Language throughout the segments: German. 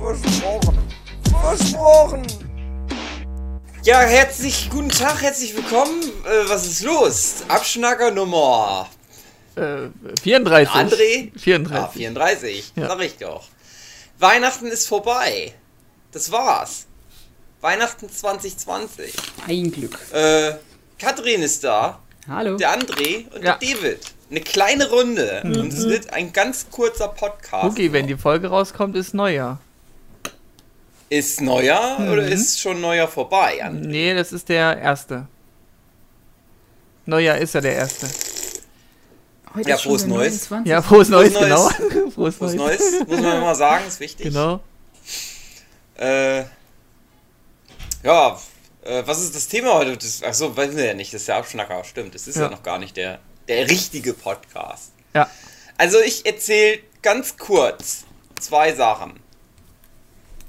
Versprochen. Versprochen. Ja, herzlich guten Tag, herzlich willkommen. Äh, was ist los? Abschnacker Nummer Äh, 34. André? 34. Ah, 34. Ja. Sag ich doch. Weihnachten ist vorbei. Das war's. Weihnachten 2020. Ein Glück. Äh, Katrin ist da, Hallo. der André und Ja. der David. Eine kleine Runde. Mhm. Und es wird ein ganz kurzer Podcast. Okay, wenn die Folge rauskommt, ist Neujahr. Ist Neujahr Mhm. oder ist schon Neujahr vorbei? André? Nee, das ist der erste. Neujahr ist ja der erste. Heute Ja, frohes Neues. 29. Ja, frohes Neues, genau. frohes Neues. Neues, muss man immer sagen, ist wichtig. Genau. Äh, ja, äh, was ist das Thema heute? Das, achso, wissen wir ja nicht, das ist der Abschnacker, stimmt. Das ist ja, Ja. noch gar nicht der, der richtige Podcast. Ja. Also ich erzähle ganz kurz zwei Sachen.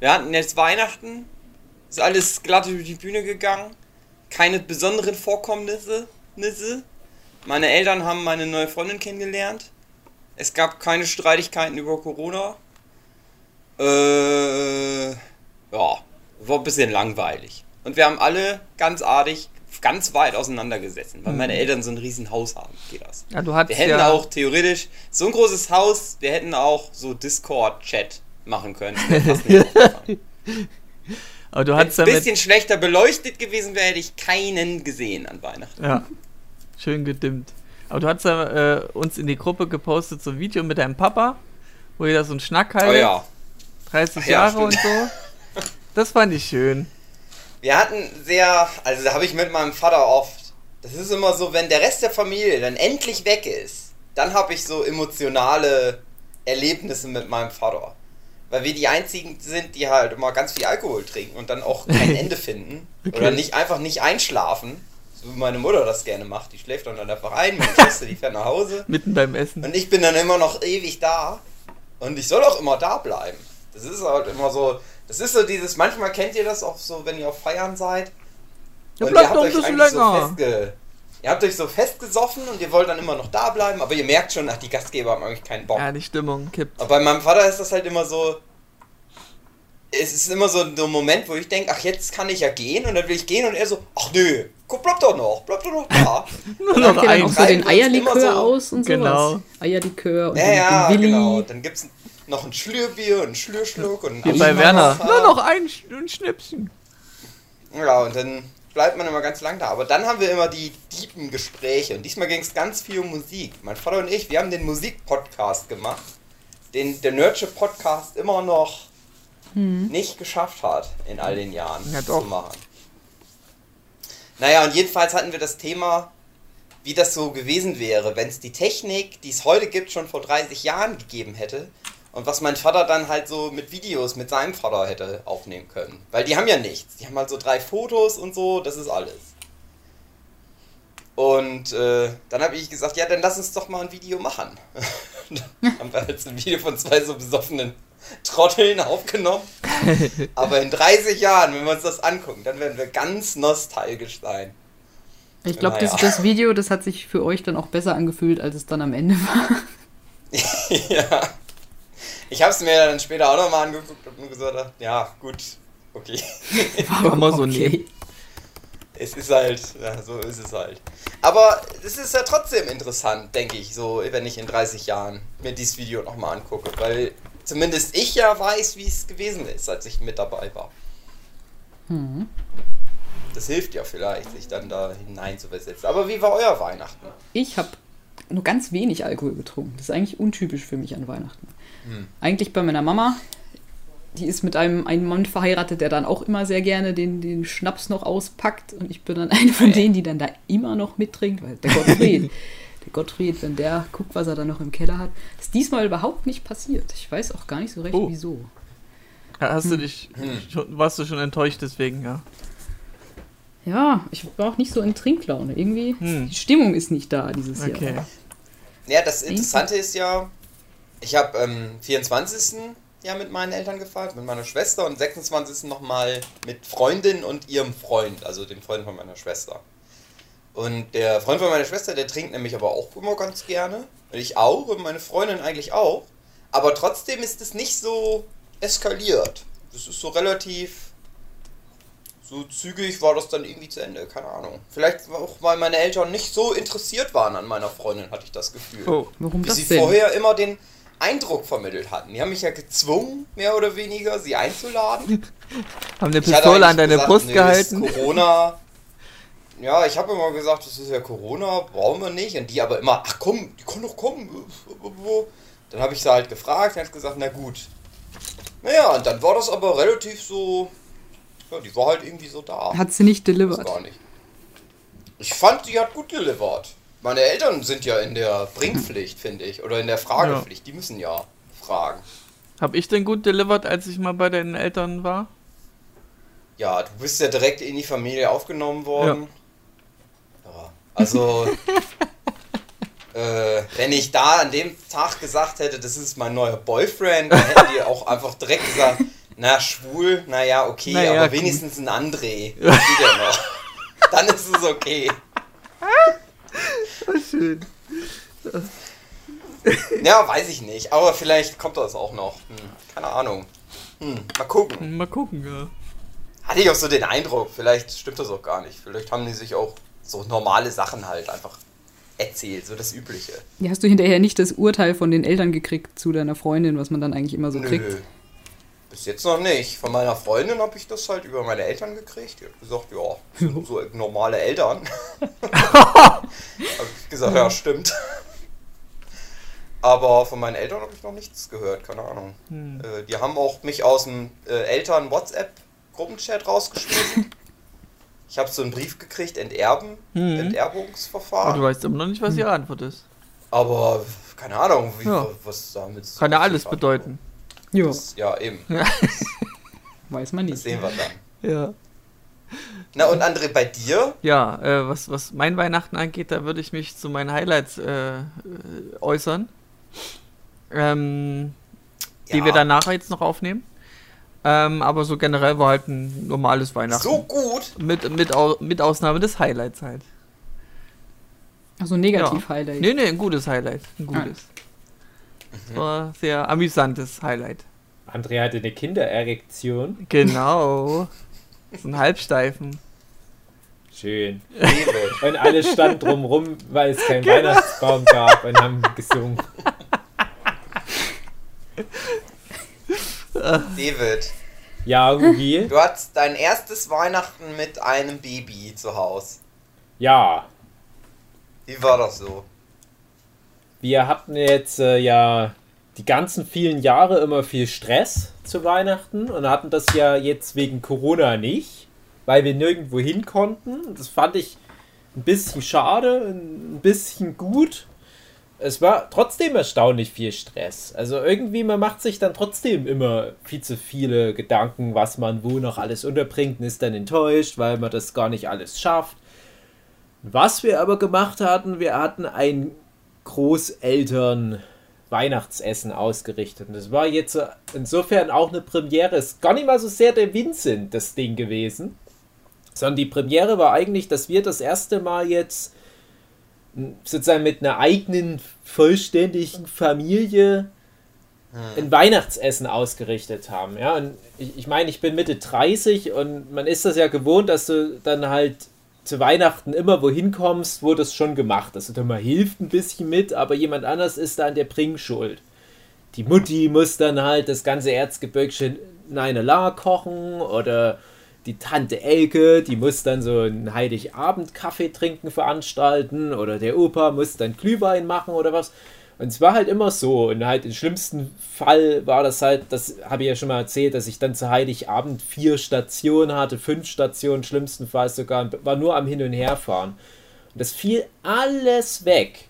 Wir hatten jetzt Weihnachten, ist alles glatt über die Bühne gegangen, keine besonderen Vorkommnisse. Nisse. Meine Eltern haben meine neue Freundin kennengelernt. Es gab keine Streitigkeiten über Corona. Äh, ja, war ein bisschen langweilig. Und wir haben alle ganz artig, ganz weit auseinandergesessen, weil meine Eltern so ein riesen Haus haben. Geht das. Ja, du hattest Wir hätten ja, auch theoretisch so ein großes Haus, wir hätten auch so Discord-Chat machen können. Aber du Wenn es hattest ein bisschen schlechter beleuchtet gewesen wäre, hätte ich keinen gesehen an Weihnachten. ja, schön gedimmt. Aber du hast ja äh, uns in die Gruppe gepostet, so ein Video mit deinem Papa, wo ihr da so einen Schnack Oh haltet, ja. 30 Ach ja, Jahre und so. Das fand ich schön. Wir hatten sehr, also da habe ich mit meinem Vater oft, das ist immer so, wenn der Rest der Familie dann endlich weg ist, dann habe ich so emotionale Erlebnisse mit meinem Vater. Weil wir die einzigen sind, die halt immer ganz viel Alkohol trinken und dann auch kein Ende finden. Okay. Oder nicht einfach nicht einschlafen. So wie meine Mutter das gerne macht. Die schläft dann einfach ein, meine Schwester, die fährt nach Hause. Mitten beim Essen. Und ich bin dann immer noch ewig da. Und ich soll auch immer da bleiben. Das ist halt immer so. Das ist so dieses, manchmal kennt ihr das auch so, wenn ihr auf Feiern seid. Ja, und bleib ihr habt doch ein bisschen länger. So festge ihr habt euch so festgesoffen und ihr wollt dann immer noch da bleiben, aber ihr merkt schon, ach, die Gastgeber haben eigentlich keinen Bock. Ja, die Stimmung kippt. Aber bei meinem Vater ist das halt immer so. Es ist immer so ein Moment, wo ich denke, ach, jetzt kann ich ja gehen und dann will ich gehen und er so, ach nö, guck, bleib doch noch, bleib doch noch da. Nur Und noch dann ein. auch so den Eierlikör so- aus und Genau. sowas? Eierlikör und Ja, den, ja, den Willi. genau. Dann gibt's noch ein Schlürbier und einen Schlürschluck und einen Wie bei Werner. Nur noch ein, Sch- ein Schnipsen. Ja, und dann bleibt man immer ganz lang da. Aber dann haben wir immer die tiefen Gespräche. Und diesmal ging es ganz viel um Musik. Mein Vater und ich, wir haben den Musikpodcast gemacht, den der Nerdship Podcast immer noch nicht geschafft hat, in all den Jahren Ja, zu machen. Naja, und jedenfalls hatten wir das Thema, wie das so gewesen wäre, wenn es die Technik, die es heute gibt, schon vor 30 Jahren gegeben hätte. Und was mein Vater dann halt so mit Videos mit seinem Vater hätte aufnehmen können. Weil die haben ja nichts. Die haben halt so drei Fotos und so, das ist alles. Und äh, dann habe ich gesagt, ja, dann lass uns doch mal ein Video machen. dann haben wir halt so ein Video von zwei so besoffenen Trotteln aufgenommen. Aber in 30 Jahren, wenn wir uns das angucken, dann werden wir ganz nostalgisch sein. Ich glaube, Naja. das, das Video, das hat sich für euch dann auch besser angefühlt, als es dann am Ende war. ja. Ich habe es mir dann später auch nochmal angeguckt und nur gesagt, ja, gut, okay. Kann man so nehmen. Es ist halt, ja, so ist es halt. Aber es ist ja trotzdem interessant, denke ich, so, wenn ich in 30 Jahren mir dieses Video nochmal angucke, weil zumindest ich ja weiß, wie es gewesen ist, als ich mit dabei war. Hm. Das hilft ja vielleicht, sich dann da hinein zu versetzen. Aber wie war euer Weihnachten? Ich habe nur ganz wenig Alkohol getrunken. Das ist eigentlich untypisch für mich an Weihnachten. Hm. Eigentlich bei meiner Mama. Die ist mit einem, einem Mann verheiratet, der dann auch immer sehr gerne den, den Schnaps noch auspackt. Und ich bin dann eine von denen, die dann da immer noch mittrinkt. Weil der Gottfried, der Gottfried, wenn der guckt, was er da noch im Keller hat, ist diesmal überhaupt nicht passiert. Ich weiß auch gar nicht so recht, Oh. wieso. Hast du dich, schon, warst du schon enttäuscht deswegen, ja? Ja, ich war auch nicht so in Trinklaune. Irgendwie, Hm. die Stimmung ist nicht da dieses Okay. Jahr. Ja, das Interessante ist ja, ich habe ähm, 24. ja mit meinen Eltern gefeiert, mit meiner Schwester und 26. nochmal mit Freundin und ihrem Freund, also dem Freund von meiner Schwester. Und der Freund von meiner Schwester, der trinkt nämlich aber auch immer ganz gerne. Und ich auch und meine Freundin eigentlich auch. Aber trotzdem ist es nicht so eskaliert. Das ist so relativ. So zügig war das dann irgendwie zu Ende, keine Ahnung. Vielleicht auch, weil meine Eltern nicht so interessiert waren an meiner Freundin, hatte ich das Gefühl. Oh, Warum Wie das sie denn? vorher immer den Eindruck vermittelt hatten. Die haben mich ja gezwungen, mehr oder weniger, sie einzuladen. haben eine Pistole an deine gesagt, Brust nee, gehalten. Corona. Ja, ich habe immer gesagt, das ist ja Corona, brauchen wir nicht. Und die aber immer, ach komm, die können doch kommen. Dann habe ich sie halt gefragt, hat gesagt, na gut. Naja, und dann war das aber relativ so. Ja, die war halt irgendwie so da. Hat sie nicht delivered. gar nicht. Ich fand, die hat gut delivered. Meine Eltern sind ja in der Bringpflicht, finde ich. Oder in der Fragepflicht. Die müssen ja fragen. Hab ich denn gut delivered, als ich mal bei deinen Eltern war? Ja, du bist ja direkt in die Familie aufgenommen worden. Ja. also, äh, wenn ich da an dem Tag gesagt hätte, das ist mein neuer Boyfriend, dann hätten die auch einfach direkt gesagt, na, schwul, naja, okay, Na ja, aber cool. wenigstens ein André. Geht ja noch? Dann ist es okay. Schön. Ja, weiß ich nicht, aber vielleicht kommt das auch noch. Hm, keine Ahnung. Hm, mal gucken. Mal gucken, ja. Hatte ich auch so den Eindruck, vielleicht stimmt das auch gar nicht. Vielleicht haben die sich auch so normale Sachen halt einfach erzählt, so das Übliche. Ja, hast du hinterher nicht das Urteil von den Eltern gekriegt zu deiner Freundin, was man dann eigentlich immer so kriegt? Bis jetzt noch nicht. Von meiner Freundin habe ich das halt über meine Eltern gekriegt. Die hat gesagt, ja, sind so normale Eltern. habe ich gesagt, ja, stimmt. Aber von meinen Eltern habe ich noch nichts gehört, keine Ahnung. Hm. Äh, die haben auch mich aus dem äh, Eltern-WhatsApp-Gruppenchat rausgeschmissen. ich habe so einen Brief gekriegt, Enterben, Mhm. Aber du Enterbungsverfahren. weißt immer noch nicht, was ihre Antwort ist. Aber keine Ahnung, wie, Ja. was damit ja alles bedeuten. Ja, Das, ja, eben. weiß man Das nicht. sehen wir dann. Ja. Na und André, bei dir? Ja, äh, was, was mein Weihnachten angeht, da würde ich mich zu meinen Highlights äh, äh, äußern. Ähm, die Ja. wir danach jetzt noch aufnehmen. Ähm, aber so generell war halt ein normales Weihnachten. So gut. Mit, mit, Au mit Ausnahme des Highlights halt. Also Negativ-Highlight. Nee, nee, ein gutes Highlight. Ein gutes. Das war ein sehr amüsantes Highlight. André hatte eine Kindererektion. Genau. so ein Halbsteifen. Schön. Und alle standen drumrum, weil es keinen Weihnachtsbaum gab und haben gesungen. David, Ja, irgendwie. du hattest dein erstes Weihnachten mit einem Baby zu Hause. Ja. Wie war das so? Wir hatten jetzt äh, ja die ganzen vielen Jahre immer viel Stress zu Weihnachten und hatten das ja jetzt wegen Corona nicht, weil wir nirgendwo hin konnten. Das fand ich ein bisschen schade, ein bisschen gut. Es war trotzdem erstaunlich viel Stress. Also irgendwie, man macht sich dann trotzdem immer viel zu viele Gedanken, was man wo noch alles unterbringt und ist dann enttäuscht, weil man das gar nicht alles schafft. Was wir aber gemacht hatten, wir hatten ein Großeltern Weihnachtsessen ausgerichtet. Und das war jetzt äh, insofern auch eine Premiere. Ist gar nicht mal so sehr der Vincent das Ding gewesen, sondern die Premiere war eigentlich, dass wir das erste Mal jetzt sozusagen mit einer eigenen vollständigen Familie ein Weihnachtsessen ausgerichtet haben. Ja, und ich, ich meine, ich bin Mitte 30 und man ist das ja gewohnt, dass du dann halt zu Weihnachten immer wohin kommst, wo das schon gemacht. Und man hilft ein bisschen mit, aber jemand anders ist da an der Bringschuld. Die Mutti muss dann halt das ganze Erzgebirgsche Nein-La kochen oder die Tante Elke, die muss dann so einen Heiligabend-Kaffee trinken veranstalten oder der Opa muss dann Glühwein machen oder was. Und es war halt immer so. Und halt im schlimmsten Fall war das halt, das habe ich ja schon mal erzählt, dass ich dann zu Heiligabend vier Stationen hatte, fünf Stationen, schlimmstenfalls sogar, war nur am Hin- und Herfahren. Und das fiel alles weg.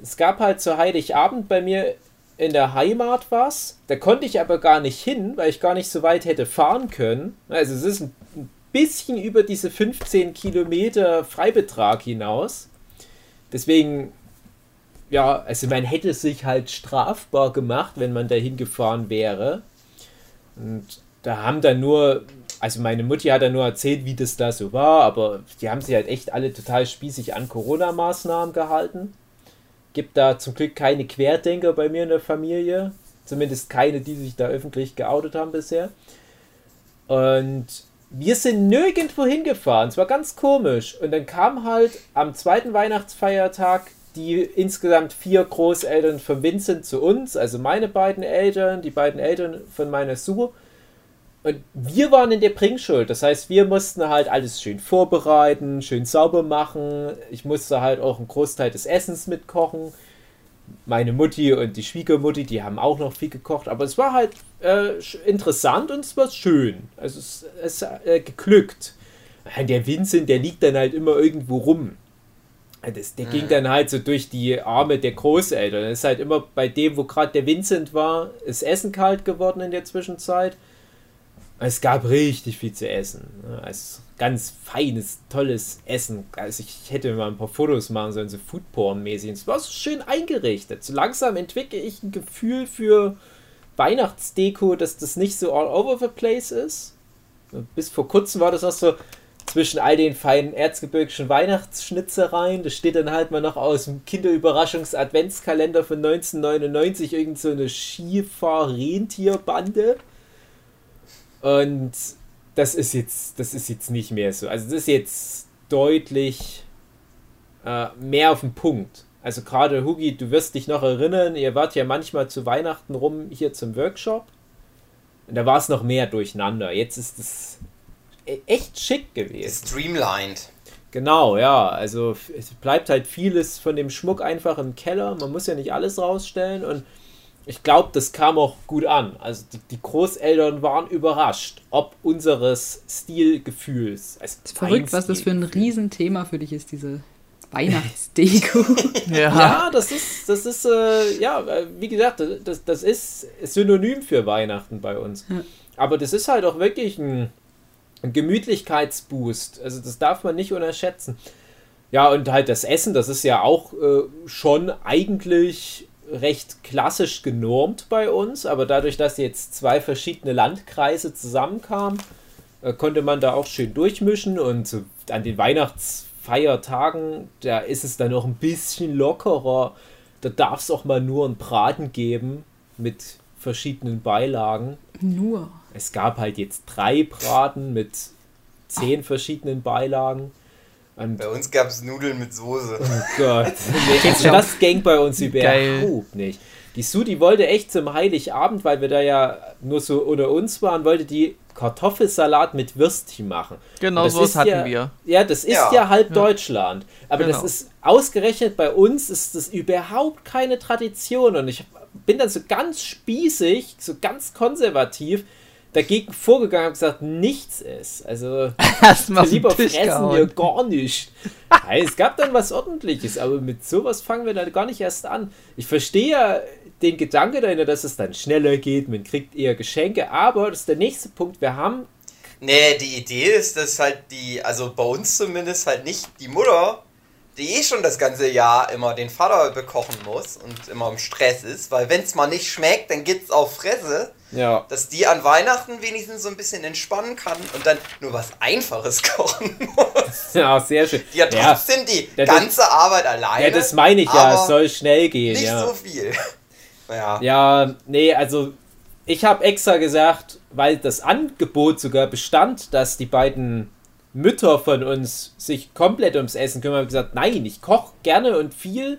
Es gab halt zu Heiligabend bei mir in der Heimat was. Da konnte ich aber gar nicht hin, weil ich gar nicht so weit hätte fahren können. Also es ist ein bisschen über diese 15 Kilometer Freibetrag hinaus. Deswegen, ja, also man hätte sich halt strafbar gemacht, wenn man dahin gefahren wäre. Und da haben dann nur, also meine Mutti hat dann nur erzählt, wie das da so war, aber die haben sich halt echt alle total spießig an Corona-Maßnahmen gehalten. Gibt da zum Glück keine Querdenker bei mir in der Familie. Zumindest keine, die sich da öffentlich geoutet haben bisher. Und wir sind nirgendwo hingefahren. Es war ganz komisch. Und dann kam halt am zweiten Weihnachtsfeiertag die insgesamt vier Großeltern von Vincent zu uns, also meine beiden Eltern, die beiden Eltern von meiner Sue. Und wir waren in der Bringschuld. Das heißt, wir mussten halt alles schön vorbereiten, schön sauber machen. Ich musste halt auch einen Großteil des Essens mitkochen. Meine Mutti und die Schwiegermutti, die haben auch noch viel gekocht. Aber es war halt äh, interessant und es war schön. Also es ist äh, geglückt. Der Vincent, der liegt dann halt immer irgendwo rum. Das, der ging dann halt so durch die Arme der Großeltern. Das ist halt immer bei dem, wo gerade der Vincent war, ist Essen kalt geworden in der Zwischenzeit. Es gab richtig viel zu essen. Also ganz feines, tolles Essen. Also ich hätte mal ein paar Fotos machen sollen, so Foodporn-mäßig. Es war so schön eingerichtet. So langsam entwickle ich ein Gefühl für Weihnachtsdeko, dass das nicht so all over the place ist. Bis vor kurzem war das auch so zwischen all den feinen erzgebirgischen Weihnachtsschnitzereien. Das steht dann halt mal noch aus dem Kinderüberraschungs-Adventskalender von 1999 irgend so eine Skifahr-Rentierbande. Und das ist jetzt, das ist jetzt nicht mehr so. Also das ist jetzt deutlich äh, mehr auf den Punkt. Also gerade Hugi, du wirst dich noch erinnern, ihr wart ja manchmal zu Weihnachten rum hier zum Workshop. Und da war es noch mehr durcheinander. Jetzt ist es echt schick gewesen. Streamlined. Genau, ja. Also es bleibt halt vieles von dem Schmuck einfach im Keller. Man muss ja nicht alles rausstellen und ich glaube, das kam auch gut an. Also die, die, Großeltern waren überrascht, ob unseres Stilgefühls. Also ist verrückt, was das für ein Riesenthema für dich ist, diese Weihnachtsdeko. ja. ja, das ist, das ist, äh, ja, wie gesagt, das, das ist synonym für Weihnachten bei uns. Ja. Aber das ist halt auch wirklich ein Gemütlichkeitsboost. Also das darf man nicht unterschätzen. Ja, und halt das Essen, das ist ja auch äh, schon eigentlich recht klassisch genormt bei uns, aber dadurch, dass jetzt zwei verschiedene Landkreise zusammenkamen, äh, konnte man da auch schön durchmischen und so an den Weihnachtsfeiertagen, da ist es dann noch ein bisschen lockerer. Da darf es auch mal nur einen Braten geben mit verschiedenen Beilagen. Nur. Es gab halt jetzt drei Braten mit zehn verschiedenen Beilagen. Und bei uns gab es Nudeln mit Soße. Oh Gott. das ging bei uns überhaupt nicht. Die Sue, die wollte echt zum Heiligabend, weil wir da ja nur so unter uns waren, wollte die Kartoffelsalat mit Würstchen machen. Genau so hatten ja, wir. Ja, das ist ja, ja halb ja. Deutschland. Aber genau. das ist ausgerechnet bei uns ist das überhaupt keine Tradition. Und ich bin dann so ganz spießig, so ganz konservativ dagegen vorgegangen und gesagt, nichts ist. Also lieber fressen wir gar nicht. Nein, es gab dann was ordentliches, aber mit sowas fangen wir dann gar nicht erst an. Ich verstehe ja den Gedanke dahinter, dass es dann schneller geht, man kriegt eher Geschenke, aber das ist der nächste Punkt, wir haben Nee, die Idee ist, dass halt die, also bei uns zumindest halt nicht die Mutter die eh schon das ganze Jahr immer den Vater bekochen muss und immer im Stress ist, weil wenn es mal nicht schmeckt, dann geht's auf Fresse. Ja. Dass die an Weihnachten wenigstens so ein bisschen entspannen kann und dann nur was Einfaches kochen muss. Ja, sehr schön. Die hat trotzdem ja, die ganze das, Arbeit alleine. Ja, das meine ich ja, es soll schnell gehen. Nicht ja. so viel. Ja. ja, nee, also ich habe extra gesagt, weil das Angebot sogar bestand, dass die beiden Mütter von uns sich komplett ums Essen kümmern, haben gesagt, nein, ich koche gerne und viel.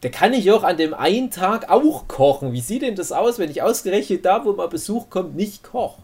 Da kann ich auch an dem einen Tag auch kochen. Wie sieht denn das aus, wenn ich ausgerechnet da, wo mal Besuch kommt, nicht koche?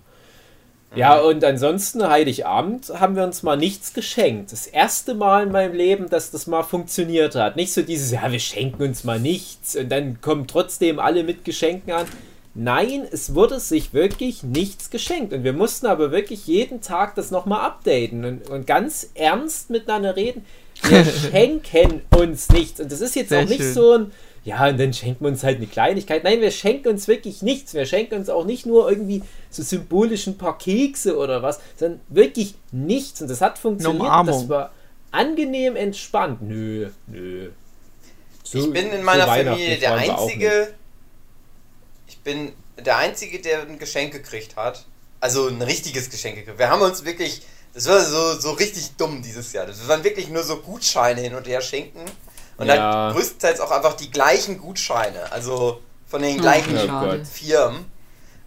Ja, mhm. und ansonsten, Heiligabend, haben wir uns mal nichts geschenkt. Das erste Mal in meinem Leben, dass das mal funktioniert hat. Nicht so dieses, ja, wir schenken uns mal nichts und dann kommen trotzdem alle mit Geschenken an. Nein, es wurde sich wirklich nichts geschenkt. Und wir mussten aber wirklich jeden Tag das nochmal updaten und, und, ganz ernst miteinander reden. Wir schenken uns nichts. Und das ist jetzt Sehr auch nicht schön. so ein, ja, und dann schenken wir uns halt eine Kleinigkeit. Nein, wir schenken uns wirklich nichts. Wir schenken uns auch nicht nur irgendwie so symbolisch ein paar Kekse oder was, sondern wirklich nichts. Und das hat funktioniert. Das war angenehm entspannt. Nö, nö. So- ich bin in so meiner Weihnachten Familie der Einzige. Ich bin der Einzige, der ein Geschenk gekriegt hat. Also ein richtiges Geschenk gekriegt. Wir haben uns wirklich. Das war so, so richtig dumm dieses Jahr. Das waren wirklich nur so Gutscheine hin und her schenken. Und Ja. dann größtenteils auch einfach die gleichen Gutscheine. Also von den gleichen Ja. Gott. Firmen.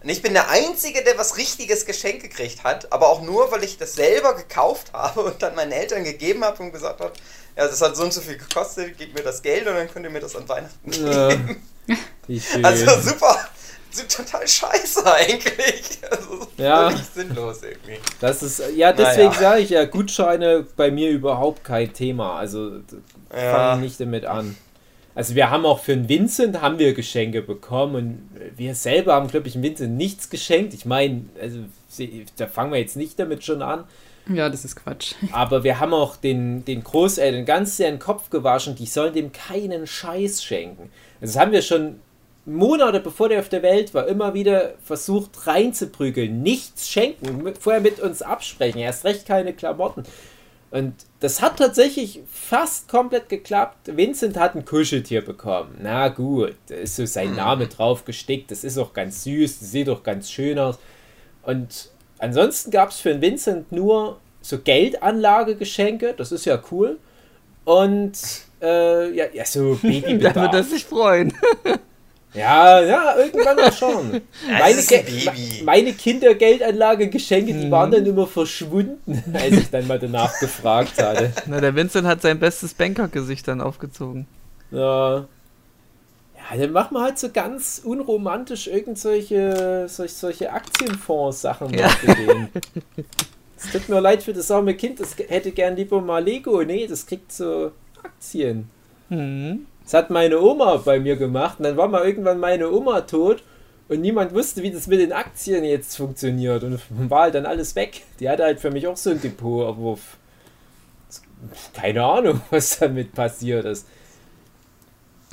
Und ich bin der Einzige, der was richtiges Geschenk gekriegt hat, aber auch nur, weil ich das selber gekauft habe und dann meinen Eltern gegeben habe und gesagt habe, ja, das hat so und so viel gekostet, gebt mir das Geld und dann könnt ihr mir das an Weihnachten geben. Schön. Also super, sind total scheiße eigentlich. Also Ja. völlig sinnlos irgendwie. Das ist, ja, deswegen Naja. sage ich ja, Gutscheine bei mir überhaupt kein Thema. Also Ja. fange nicht damit an. Also wir haben auch für den Vincent haben wir Geschenke bekommen und wir selber haben, glaube ich, dem Vincent nichts geschenkt. Ich meine, also da fangen wir jetzt nicht damit schon an. Ja, das ist Quatsch. Aber wir haben auch den, den Großeltern ganz sehr in den Kopf gewaschen, die sollen dem keinen Scheiß schenken. Also das haben wir schon Monate bevor der auf der Welt war, immer wieder versucht reinzuprügeln. Nichts schenken, vorher mit uns absprechen, erst recht keine Klamotten. Und das hat tatsächlich fast komplett geklappt. Vincent hat ein Kuscheltier bekommen. Na gut, da ist so sein Name drauf gestickt. Das ist auch ganz süß, das sieht auch ganz schön aus. Und ansonsten gab es für den Vincent nur so Geldanlagegeschenke. Das ist ja cool. Und äh, ja, ja, so Da wird er Babybedarf. sich freuen. Ja, ja, irgendwann mal schon. meine, Ge- meine Kindergeldanlagegeschenke, die Mhm. waren dann immer verschwunden, als ich dann mal danach gefragt hatte. Na, der Vincent hat sein bestes Banker-Gesicht dann aufgezogen. Ja. Ja, dann machen wir halt so ganz unromantisch irgendwelche solch, solche Aktienfonds-Sachen Ja. Es tut mir leid für das arme Kind, das hätte gern lieber mal Lego. Nee, das kriegt so Aktien. Mhm. Das hat meine Oma bei mir gemacht und dann war mal irgendwann meine Oma tot und niemand wusste, wie das mit den Aktien jetzt funktioniert und war halt dann alles weg. Die hatte halt für mich auch so ein Depot, aber keine Ahnung, was damit passiert ist.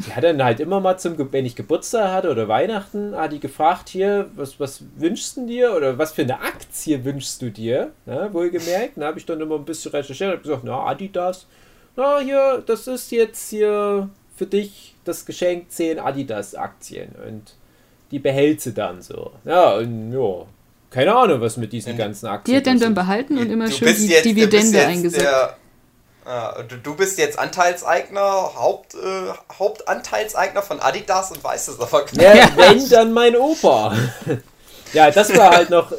Die hat dann halt immer mal zum, wenn ich Geburtstag hatte oder Weihnachten, hat die gefragt, hier, was, was wünschst du dir oder was für eine Aktie wünschst du dir? Na, wohlgemerkt. Da habe ich dann immer ein bisschen recherchiert und gesagt, na, Adidas. Na, hier, das ist jetzt hier für dich das Geschenk 10 Adidas-Aktien und die behält sie dann so. Ja, und ja, keine Ahnung, was mit diesen Und ganzen Aktien Die hat dann dann behalten und immer Du schön bist die jetzt- du bist Dividende eingesetzt. der- Ja, du, du bist jetzt Anteilseigner, Haupt, äh, Hauptanteilseigner von Adidas und weißt es aber gar Ja, wenn, dann mein Opa. ja, das war halt noch, äh,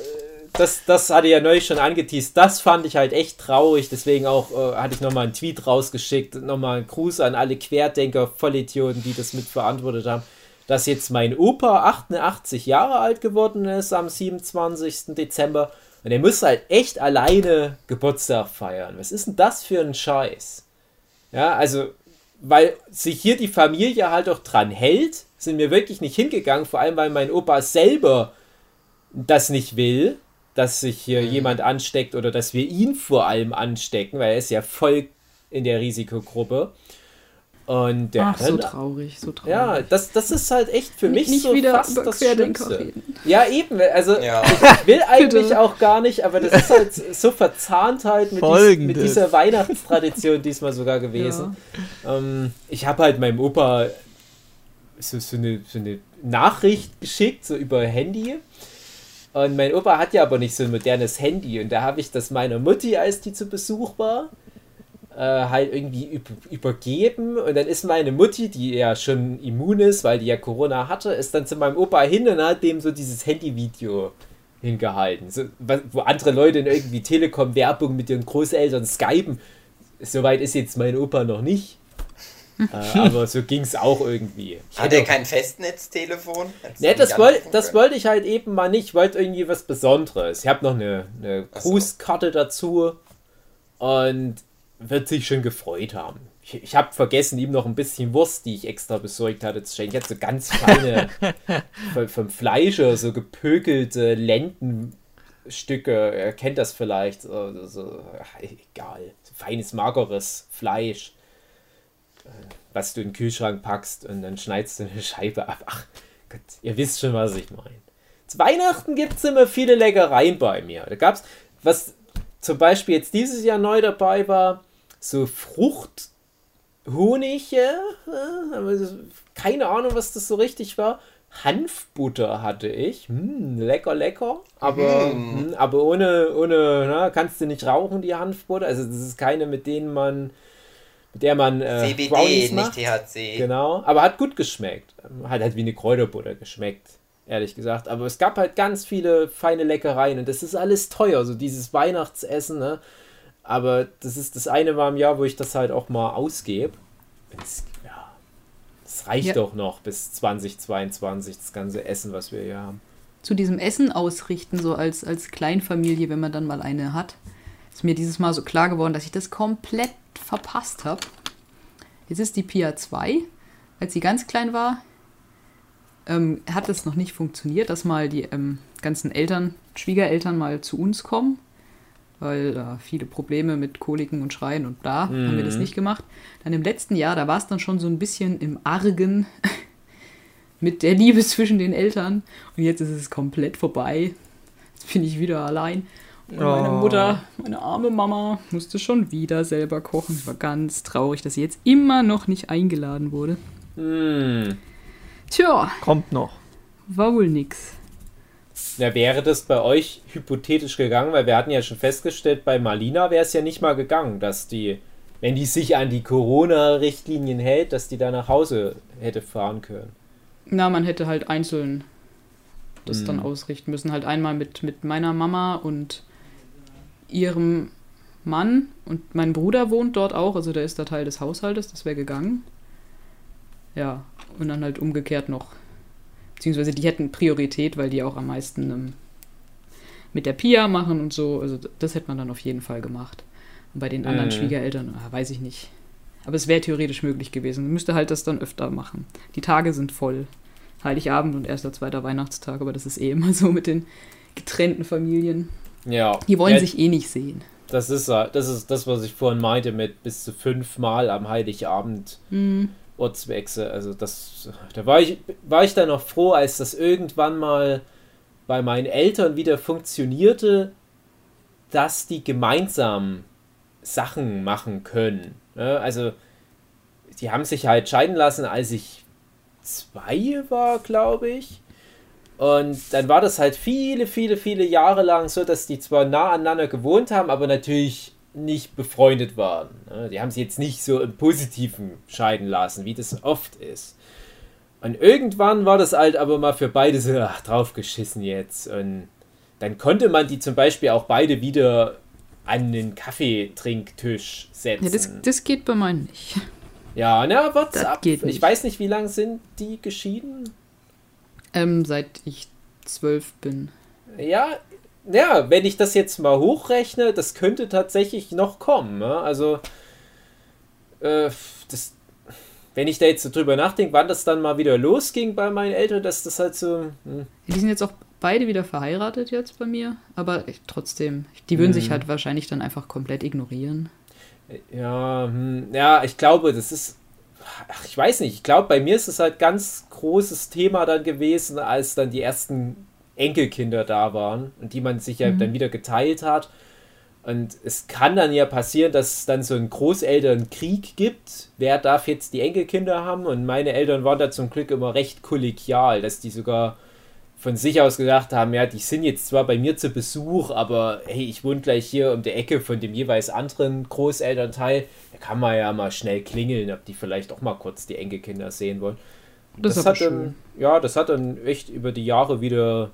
das, das hatte ja neulich schon angeteased, das fand ich halt echt traurig, deswegen auch äh, hatte ich nochmal einen Tweet rausgeschickt, nochmal einen Gruß an alle Querdenker, Vollidioten, die das mitverantwortet haben, dass jetzt mein Opa 88 Jahre alt geworden ist am 27. Dezember und er muss halt echt alleine Geburtstag feiern. Was ist denn das für ein Scheiß? Ja, also, weil sich hier die Familie halt auch dran hält, sind wir wirklich nicht hingegangen, vor allem weil mein Opa selber das nicht will, dass sich hier jemand ansteckt oder dass wir ihn vor allem anstecken, weil er ist ja voll in der Risikogruppe. Und der Ach, so traurig, so traurig. ja, das, das ist halt echt für mich nicht so wieder fast über das Schlimmste. reden. Ja, eben, also Ja. ich will eigentlich auch gar nicht, aber das ist halt so verzahnt halt mit, dies, mit dieser Weihnachtstradition diesmal sogar gewesen. Ähm, ich habe halt meinem Opa so, so, eine, so eine Nachricht geschickt, so über Handy. Und mein Opa hat ja aber nicht so ein modernes Handy. Und da habe ich das meiner Mutti, als die zu Besuch war, äh, halt irgendwie üb übergeben. Und dann ist meine Mutti, die ja schon immun ist, weil die ja Corona hatte, ist dann zu meinem Opa hin und hat dem so dieses Handyvideo hingehalten. So, wo andere Leute in irgendwie Telekom-Werbung mit ihren Großeltern skypen. Soweit ist jetzt mein Opa noch nicht. Äh, aber so ging es auch irgendwie. Ich Hat er kein Festnetztelefon? Ne, das, nicht woll, anrufen das wollte ich halt eben mal nicht. Ich wollte irgendwie was Besonderes. Ich habe noch eine, eine. Grußkarte dazu und wird sich schon gefreut haben. Ich, ich habe vergessen, ihm noch ein bisschen Wurst, die ich extra besorgt hatte, zu schenken. Ich hatte so ganz feine, vom, vom Fleischer, so gepökelte Lendenstücke. Er kennt das vielleicht. So, so, ach, egal. So feines, mageres Fleisch. Was du in den Kühlschrank packst und dann schneidest du eine Scheibe ab. Ach Gott, ihr wisst schon, was ich meine. Zu Weihnachten gibt es immer viele Leckereien bei mir. Da gab es, was zum Beispiel jetzt dieses Jahr neu dabei war, so Frucht, Honig, ja, aber keine Ahnung, was das so richtig war. Hanfbutter hatte ich. Hm, lecker, lecker. Aber, hm, aber ohne, ohne na, kannst du nicht rauchen, die Hanfbutter. Also das ist keine, mit denen man, mit der man äh, CBD, Brownies nicht macht. THC. Genau, aber hat gut geschmeckt. Hat halt wie eine Kräuterbutter geschmeckt, ehrlich gesagt. Aber es gab halt ganz viele feine Leckereien und das ist alles teuer, so dieses Weihnachtsessen, ne? Aber das ist das eine Mal im Jahr, wo ich das halt auch mal ausgebe. Es, ja, es reicht Ja. doch noch bis 2022, das ganze Essen, was wir hier haben. zu diesem Essen ausrichten, so als, als Kleinfamilie, wenn man dann mal eine hat, ist mir dieses Mal so klar geworden, dass ich das komplett verpasst habe. Jetzt ist die Pia 2. Als sie ganz klein war, ähm, hat es noch nicht funktioniert, dass mal die ähm, ganzen Eltern, Schwiegereltern mal zu uns kommen, weil da viele Probleme mit Koliken und Schreien und da haben wir das nicht gemacht. Dann im letzten Jahr, da war es dann schon so ein bisschen im Argen mit der Liebe zwischen den Eltern. Und jetzt ist es komplett vorbei. Jetzt bin ich wieder allein. Und meine Oh. Mutter, meine arme Mama, musste schon wieder selber kochen. Ich war ganz traurig, dass sie jetzt immer noch nicht eingeladen wurde. Hm. Tja, Kommt noch. war wohl nix. Ja, wäre das bei euch hypothetisch gegangen, weil wir hatten ja schon festgestellt, bei Marlina wäre es ja nicht mal gegangen, dass die, wenn die sich an die Corona-Richtlinien hält, dass die da nach Hause hätte fahren können. Na, man hätte halt einzeln das dann Mhm. ausrichten müssen. Halt einmal mit, mit meiner Mama und ihrem Mann. Und mein Bruder wohnt dort auch, also der ist da Teil des Haushaltes, das wäre gegangen. Ja, und dann halt umgekehrt noch. Beziehungsweise die hätten Priorität, weil die auch am meisten ähm, mit der Pia machen und so. Also das hätte man dann auf jeden Fall gemacht. Und bei den anderen Mhm. Schwiegereltern, ah, weiß ich nicht. Aber es wäre theoretisch möglich gewesen. Man müsste halt das dann öfter machen. Die Tage sind voll. Heiligabend und erster, zweiter Weihnachtstag, aber das ist eh immer so mit den getrennten Familien. Ja. Die wollen ja, sich eh nicht sehen. Das ist, das ist das, was ich vorhin meinte, mit bis zu fünfmal am Heiligabend Hm. Ortswechsel. Also das, da war ich, war ich dann noch froh, als das irgendwann mal bei meinen Eltern wieder funktionierte, dass die gemeinsam Sachen machen können. Ne? Also die haben sich halt scheiden lassen, als ich zwei war, glaube ich. Und dann war das halt viele, viele, viele Jahre lang so, dass die zwar nah aneinander gewohnt haben, aber natürlich nicht befreundet waren. ne? Die haben sie jetzt nicht so im Positiven scheiden lassen, wie das oft ist. Und irgendwann war das halt aber mal für beide so, ach, draufgeschissen jetzt. Und dann konnte man die zum Beispiel auch beide wieder an den Kaffeetrinktisch setzen. Ja, das, das geht bei meinen nicht. Ja, na, what's Das geht Ich weiß nicht, wie lange sind die geschieden? Ähm, seit ich zwölf bin. Ja, ja, wenn ich das jetzt mal hochrechne, das könnte tatsächlich noch kommen. Ne? Also, äh, das, wenn ich da jetzt so drüber nachdenke, wann das dann mal wieder losging bei meinen Eltern, dass das halt so. Hm, Die sind jetzt auch beide wieder verheiratet jetzt bei mir, aber trotzdem, die würden Mhm. sich halt wahrscheinlich dann einfach komplett ignorieren. ja, hm, ja, ich glaube, das ist. Ach, ich weiß nicht, ich glaube, bei mir ist es halt ganz großes Thema dann gewesen, als dann die ersten Enkelkinder da waren und die man sich ja dann wieder geteilt hat. Und es kann dann ja passieren, dass es dann so einen Großelternkrieg gibt. Wer darf jetzt die Enkelkinder haben? Und meine Eltern waren da zum Glück immer recht kollegial, dass die sogar von sich aus gesagt haben, ja, die sind jetzt zwar bei mir zu Besuch, aber hey, ich wohne gleich hier um der Ecke von dem jeweils anderen Großelternteil. Da kann man ja mal schnell klingeln, ob die vielleicht auch mal kurz die Enkelkinder sehen wollen. Und Das aber hat dann, ja, das hat dann echt über die Jahre wieder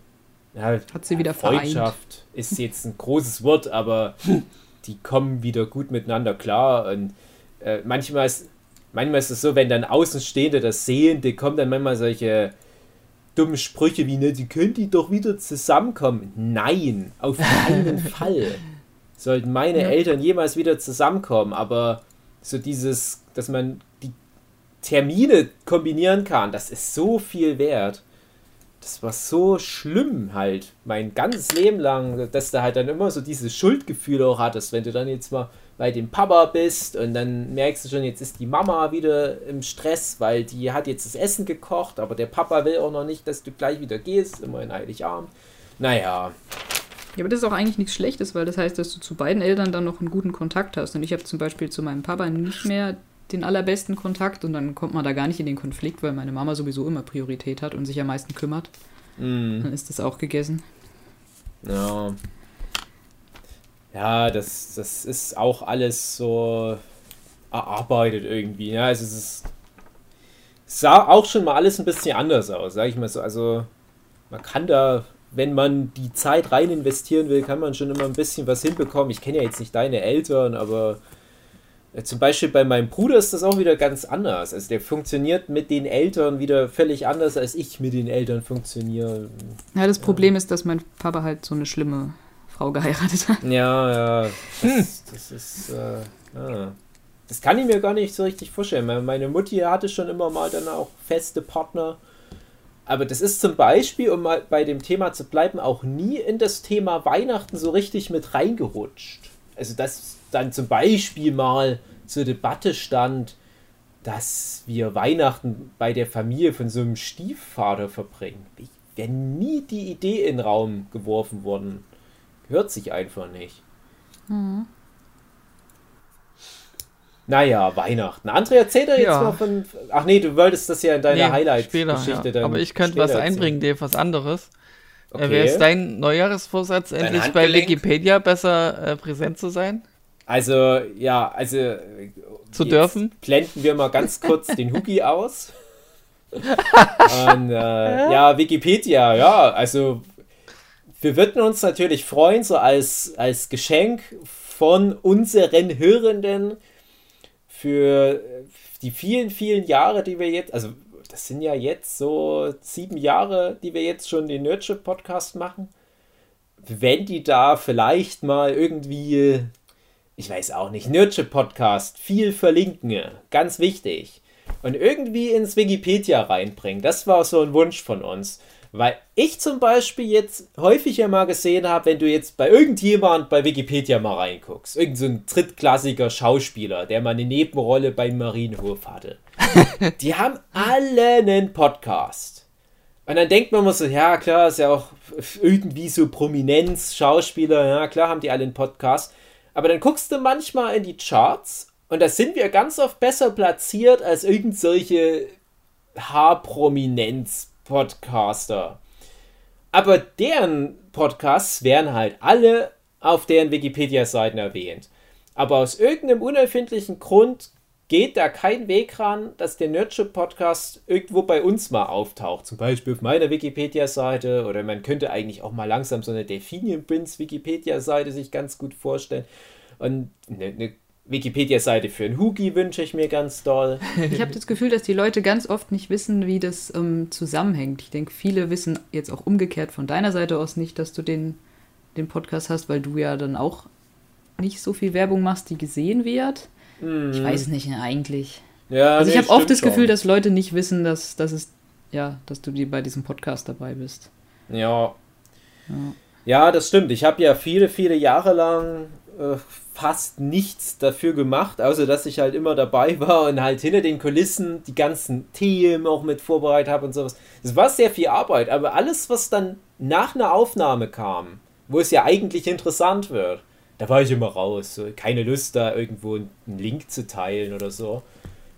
ja, Hat sie wieder Freundschaft ist jetzt ein großes Wort, aber die kommen wieder gut miteinander klar und äh, manchmal ist manchmal ist es so, wenn dann Außenstehende das sehen, die kommen dann manchmal solche dummen Sprüche wie, ne, die können die doch wieder zusammenkommen. Nein, auf keinen Fall sollten meine Ja. Eltern jemals wieder zusammenkommen, aber so dieses, dass man die Termine kombinieren kann, das ist so viel wert. das war so schlimm halt, mein ganzes Leben lang, dass du halt dann immer so dieses Schuldgefühl auch hattest, wenn du dann jetzt mal bei dem Papa bist und dann merkst du schon, jetzt ist die Mama wieder im Stress, weil die hat jetzt das Essen gekocht, aber der Papa will auch noch nicht, dass du gleich wieder gehst, immer in Heiligabend. Naja, Ja, aber das ist auch eigentlich nichts Schlechtes, weil das heißt, dass du zu beiden Eltern dann noch einen guten Kontakt hast. Und ich habe zum Beispiel zu meinem Papa nicht mehr den allerbesten Kontakt und dann kommt man da gar nicht in den Konflikt, weil meine Mama sowieso immer Priorität hat und sich am meisten kümmert. mm. Dann ist das auch gegessen. Ja. Ja, das, das ist auch alles so erarbeitet irgendwie. Ja, also es ist, sah auch schon mal alles ein bisschen anders aus, sag ich mal so. Also man kann da, wenn man die Zeit rein investieren will, kann man schon immer ein bisschen was hinbekommen. Ich kenne ja jetzt nicht deine Eltern, aber äh, zum Beispiel bei meinem Bruder ist das auch wieder ganz anders. Also der funktioniert mit den Eltern wieder völlig anders, als ich mit den Eltern funktioniere. Ja, das Problem ist, dass mein Papa halt so eine schlimme Frau geheiratet hat. Ja, ja, das, das ist, äh, ja. Das kann ich mir gar nicht so richtig vorstellen. Meine- Meine Mutti hatte schon immer mal dann auch feste Partner. Aber das ist zum Beispiel, um mal bei dem Thema zu bleiben, auch nie in das Thema Weihnachten so richtig mit reingerutscht. Also, dass dann zum Beispiel mal zur Debatte stand, dass wir Weihnachten bei der Familie von so einem Stiefvater verbringen. Wäre nie die Idee in den Raum geworfen worden. Hört sich einfach nicht. Naja, Weihnachten. André, erzähl doch jetzt Ja. mal von. Ach nee, du wolltest das ja in deiner Nee, Highlight-Geschichte ja. dann. Aber ich könnte was erzählen. einbringen, Dave, was anderes. Okay. Äh, Wäre es dein Neujahresvorsatz, endlich bei? Wikipedia besser äh, präsent zu sein? Also, ja, also. äh, Zu jetzt dürfen? Blenden wir mal ganz kurz den Hugi aus. Und, äh, ja, Wikipedia, ja, also. Wir würden uns natürlich freuen, so als, als Geschenk von unseren Hörenden für die vielen, vielen Jahre, die wir jetzt, also das sind ja jetzt so sieben Jahre, die wir jetzt schon den Nerdship Podcast machen. Wenn die da vielleicht mal irgendwie, ich weiß auch nicht, Nerdship Podcast viel verlinken, ganz wichtig. Und irgendwie ins Wikipedia reinbringen. Das war so ein Wunsch von uns. Weil ich zum Beispiel jetzt häufiger mal gesehen habe, wenn du jetzt bei irgendjemand bei Wikipedia mal reinguckst, irgend so ein drittklassiger Schauspieler, der mal eine Nebenrolle beim Marienhof hatte. Die haben alle einen Podcast. Und dann denkt man so, ja klar, ist ja auch irgendwie so Prominenz, Schauspieler, ja klar haben die alle einen Podcast. Aber dann guckst du manchmal in die Charts und da sind wir ganz oft besser platziert als irgend solche Haarprominenz-Podcaster. Aber deren Podcasts werden halt alle auf deren Wikipedia-Seiten erwähnt. Aber aus irgendeinem unerfindlichen Grund geht da kein Weg ran, dass der Nerdship-Podcast irgendwo bei uns mal auftaucht. Zum Beispiel auf meiner Wikipedia-Seite oder man könnte eigentlich auch mal langsam so eine Delphinium Prince Wikipedia-Seite sich ganz gut vorstellen. Und eine, eine Wikipedia-Seite für einen Hugi wünsche ich mir ganz doll. Ich habe das Gefühl, dass die Leute ganz oft nicht wissen, wie das ähm, zusammenhängt. Ich denke, viele wissen jetzt auch umgekehrt von deiner Seite aus nicht, dass du den, den Podcast hast, weil du ja dann auch nicht so viel Werbung machst, die gesehen wird. Ich weiß es nicht eigentlich. Ja, Also ich nee, habe oft das Gefühl, schon. dass Leute nicht wissen, dass, dass es ja, dass du die bei diesem Podcast dabei bist. Ja. Ja, das stimmt. Ich habe ja viele, viele Jahre lang äh, fast nichts dafür gemacht, außer dass ich halt immer dabei war und halt hinter den Kulissen die ganzen Themen auch mit vorbereitet habe und sowas. Es war sehr viel Arbeit, aber alles, was dann nach einer Aufnahme kam, wo es ja eigentlich interessant wird, da war ich immer raus. So, keine Lust, da irgendwo einen Link zu teilen oder so.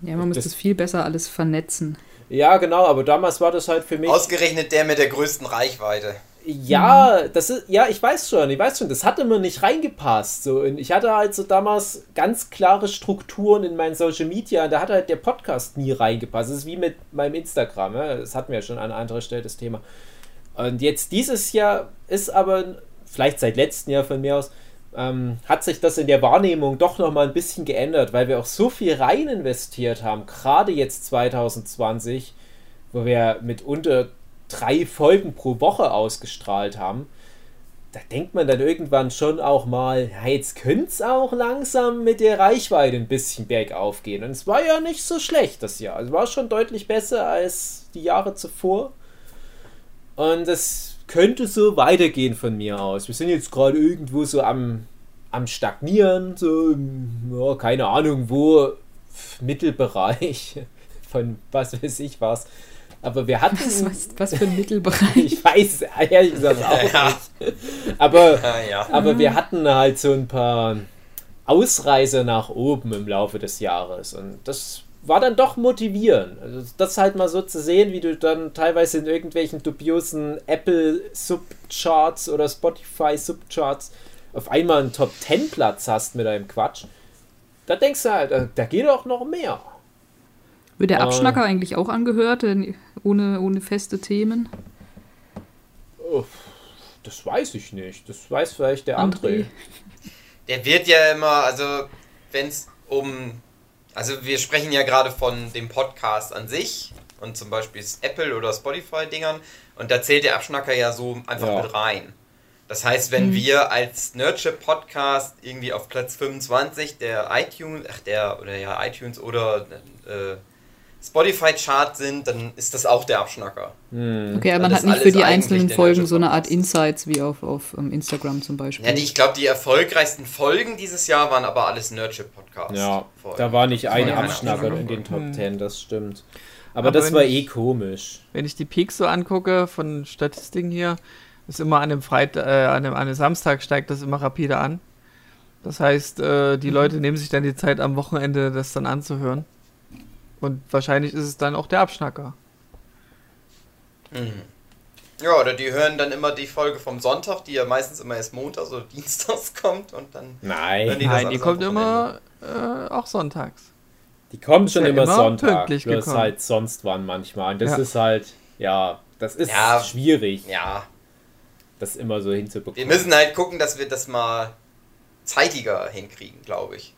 Ja, man muss Das- das viel besser alles vernetzen. Ja, genau, aber damals war das halt für mich. Ausgerechnet der mit der größten Reichweite. Ja, das ist, ja, ich weiß schon, ich weiß schon, das hatte mir nicht reingepasst. So. Und ich hatte halt so damals ganz klare Strukturen in meinen Social Media und da hat halt der Podcast nie reingepasst. Das ist wie mit meinem Instagram, ne? das hatten wir ja schon an anderer Stelle das Thema. Und jetzt dieses Jahr ist aber, vielleicht seit letztem Jahr von mir aus, ähm, hat sich das in der Wahrnehmung doch nochmal ein bisschen geändert, weil wir auch so viel rein investiert haben, gerade jetzt 2020, wo wir mit unter drei Folgen pro Woche ausgestrahlt haben, da denkt man dann irgendwann schon auch mal, ja, jetzt könnte es auch langsam mit der Reichweite ein bisschen bergauf gehen. Und es war ja nicht so schlecht das Jahr. Es war schon deutlich besser als die Jahre zuvor. Und es könnte so weitergehen von mir aus. Wir sind jetzt gerade irgendwo so am, am Stagnieren, so ja, keine Ahnung wo, Mittelbereich von was weiß ich was. Aber wir hatten. Was, was, was für ein Mittelbereich. Ich weiß es ehrlich gesagt auch Ja. nicht. Aber, ja. aber wir hatten halt so ein paar Ausreißer nach oben im Laufe des Jahres. Und das war dann doch motivierend. Also das halt mal so zu sehen, wie du dann teilweise in irgendwelchen dubiosen Apple Subcharts oder Spotify Subcharts auf einmal einen Top 10 Platz hast mit deinem Quatsch. Da denkst du halt, da- da geht auch noch mehr. Wird der Äh. Abschnacker eigentlich auch angehört, denn ohne, ohne feste Themen? Das weiß ich nicht. Das weiß vielleicht der André? André. Der wird ja immer, also wenn es um, also wir sprechen ja gerade von dem Podcast an sich und zum Beispiel Apple oder Spotify-Dingern und da zählt der Abschnacker ja so einfach Ja. mit rein. Das heißt, wenn wir als Nerdship Podcast irgendwie auf Platz 25 der iTunes, ach der, oder ja, iTunes oder äh, Spotify Chart sind, dann ist das auch der Abschnacker. Okay, aber man hat nicht für die einzelnen Folgen so eine Art. Insights wie auf, auf ähm, Instagram zum Beispiel. Ja, die, ich glaube, die erfolgreichsten Folgen dieses Jahr waren aber alles Nerdship Podcasts. Ja, da war nicht ein Abschnacker in den Top Hm. 10, das stimmt. Aber, Aber das war ich- eh komisch. Wenn ich die Peaks so angucke von Statistiken hier, ist immer an dem Freitag, äh, an dem, an einem Samstag steigt das immer rapide an. Das heißt, äh, die Leute nehmen sich dann die Zeit am Wochenende, das dann anzuhören. Und wahrscheinlich ist es dann auch der Abschnacker. Mhm. Ja, oder die hören dann immer die Folge vom Sonntag, die ja meistens immer erst montags oder dienstags kommt und dann. Nein, Wenn die, Nein, die kommt immer äh, auch sonntags. kommen schon ja immer, immer Sonntag, bloß gekommen. halt sonst wann manchmal. Und das Ja. ist halt, ja, das ist Ja. schwierig, Ja, das immer so wir hinzubekommen. müssen halt gucken, dass wir das mal zeitiger hinkriegen, glaube ich.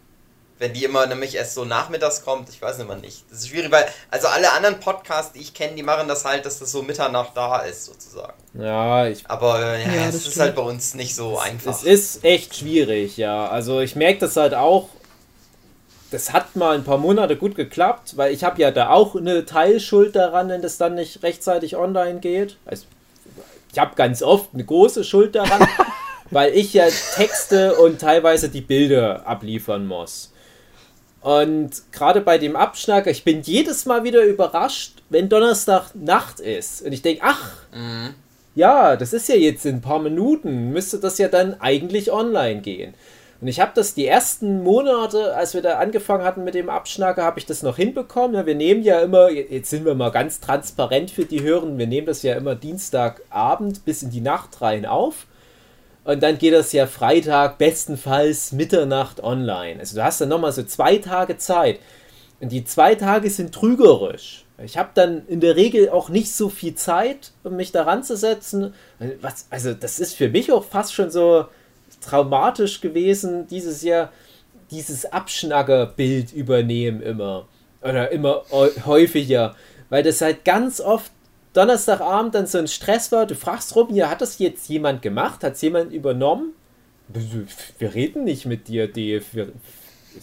Wenn die immer nämlich erst so nachmittags kommt, ich weiß immer nicht. Das ist schwierig, weil, also alle anderen Podcasts, die ich kenne, die machen das halt, dass das so Mitternacht da ist, sozusagen. Ja, ich Aber äh, ja, Ja, es das ist stimmt. halt bei uns nicht so einfach. Es ist echt schwierig, ja. Also ich merke das halt auch. Das hat mal ein paar Monate gut geklappt, weil ich habe ja da auch eine Teilschuld daran, wenn das dann nicht rechtzeitig online geht. Also, ich habe ganz oft eine große Schuld daran, weil ich ja Texte und teilweise die Bilder abliefern muss. Und gerade bei dem Abschnacker, ich bin jedes Mal wieder überrascht, wenn Donnerstag Nacht ist. Und ich denke, ach, Mhm. ja, das ist ja jetzt in ein paar Minuten, müsste das ja dann eigentlich online gehen. Und ich habe das die ersten Monate, als wir da angefangen hatten mit dem Abschnacker, habe ich das noch hinbekommen. Ja, wir nehmen ja immer, jetzt sind wir mal ganz transparent für die Hörer, wir nehmen das ja immer Dienstagabend bis in die Nacht rein auf. Und dann geht das ja Freitag bestenfalls Mitternacht online. Also du hast dann nochmal so zwei Tage Zeit. Und die zwei Tage sind trügerisch. Ich habe dann in der Regel auch nicht so viel Zeit, um mich daran zu setzen. Was, also das ist für mich auch fast schon so traumatisch gewesen, dieses Jahr dieses Abschnackerbild übernehmen immer. Oder immer häu- häufiger. Weil das halt ganz oft Donnerstagabend dann so ein Stress war. Du fragst rum, hier hat das jetzt jemand gemacht? Hat es jemand übernommen? Wir reden nicht mit dir. Wir,